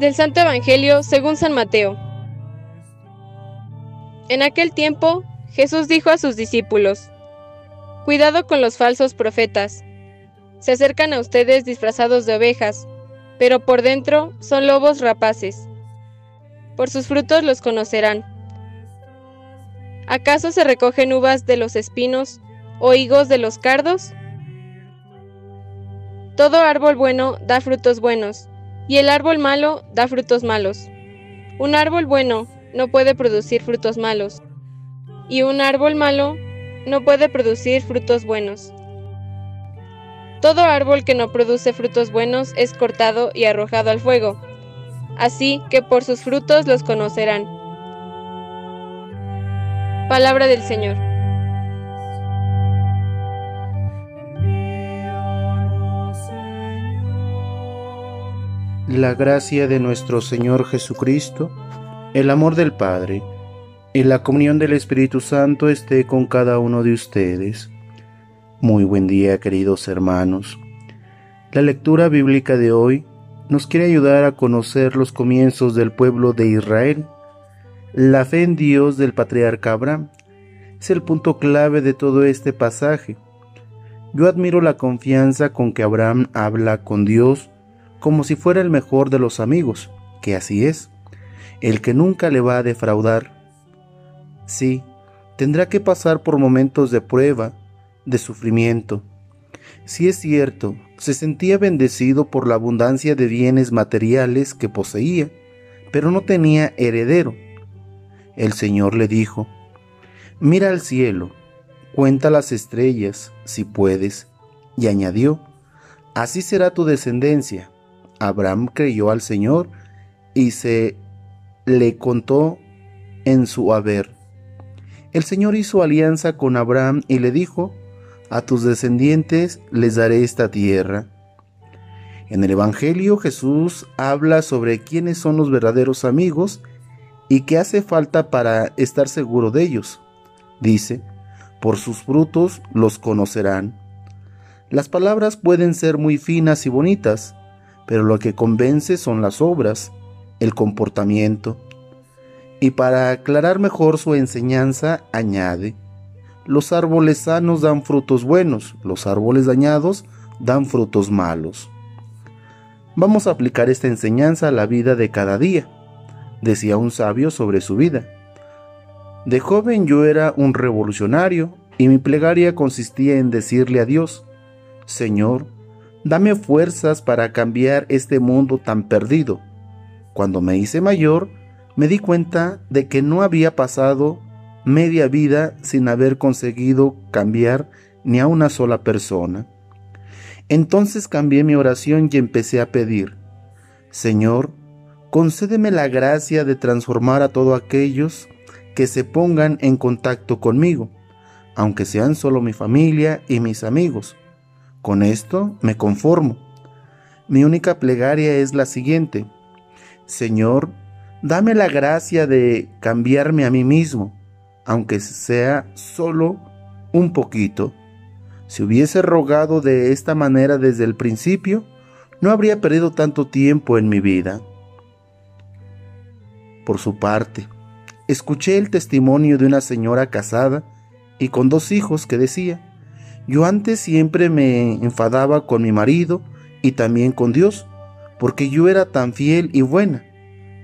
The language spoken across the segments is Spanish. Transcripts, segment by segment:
Del Santo Evangelio según San Mateo. En aquel tiempo, Jesús dijo a sus discípulos, Cuidado con los falsos profetas. Se acercan a ustedes disfrazados de ovejas, pero por dentro son lobos rapaces. Por sus frutos los conocerán. ¿Acaso se recogen uvas de los espinos o higos de los cardos? Todo árbol bueno da frutos buenos, y el árbol malo da frutos malos. Un árbol bueno no puede producir frutos malos, y un árbol malo no puede producir frutos buenos. Todo árbol que no produce frutos buenos es cortado y arrojado al fuego, así que por sus frutos los conocerán. Palabra del Señor. La gracia de nuestro Señor Jesucristo, el amor del Padre y la comunión del Espíritu Santo esté con cada uno de ustedes. Muy buen día, queridos hermanos. La lectura bíblica de hoy nos quiere ayudar a conocer los comienzos del pueblo de Israel. La fe en Dios del patriarca Abraham es el punto clave de todo este pasaje. Yo admiro la confianza con que Abraham habla con Dios como si fuera el mejor de los amigos, que así es, el que nunca le va a defraudar. Sí, tendrá que pasar por momentos de prueba, de sufrimiento. Si es cierto, se sentía bendecido por la abundancia de bienes materiales que poseía, pero no tenía heredero. El Señor le dijo, Mira al cielo, cuenta las estrellas, si puedes, y añadió, Así será tu descendencia. Abraham creyó al Señor y se le contó en su haber. El Señor hizo alianza con Abraham y le dijo, a tus descendientes les daré esta tierra. En el Evangelio Jesús habla sobre quiénes son los verdaderos amigos y qué hace falta para estar seguro de ellos. Dice, por sus frutos los conocerán. Las palabras pueden ser muy finas y bonitas, pero lo que convence son las obras, el comportamiento. Y para aclarar mejor su enseñanza, añade, los árboles sanos dan frutos buenos, los árboles dañados dan frutos malos. Vamos a aplicar esta enseñanza a la vida de cada día, decía un sabio sobre su vida. De joven yo era un revolucionario y mi plegaria consistía en decirle a Dios, Señor, Dame fuerzas para cambiar este mundo tan perdido. Cuando me hice mayor, me di cuenta de que no había pasado media vida sin haber conseguido cambiar ni a una sola persona. Entonces cambié mi oración y empecé a pedir, Señor, concédeme la gracia de transformar a todos aquellos que se pongan en contacto conmigo, aunque sean solo mi familia y mis amigos con esto me conformo. Mi única plegaria es la siguiente. Señor, dame la gracia de cambiarme a mí mismo, aunque sea solo un poquito. Si hubiese rogado de esta manera desde el principio, no habría perdido tanto tiempo en mi vida. Por su parte, escuché el testimonio de una señora casada y con dos hijos que decía, yo antes siempre me enfadaba con mi marido y también con Dios, porque yo era tan fiel y buena.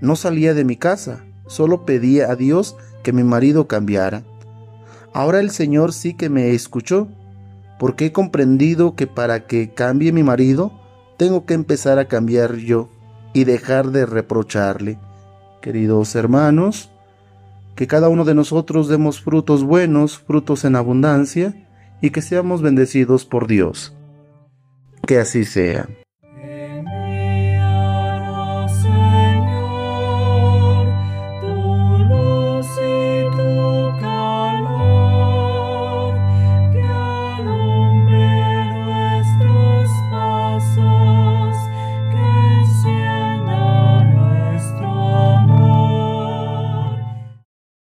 No salía de mi casa, solo pedía a Dios que mi marido cambiara. Ahora el Señor sí que me escuchó, porque he comprendido que para que cambie mi marido, tengo que empezar a cambiar yo y dejar de reprocharle. Queridos hermanos, que cada uno de nosotros demos frutos buenos, frutos en abundancia, y que seamos bendecidos por Dios. Que así sea.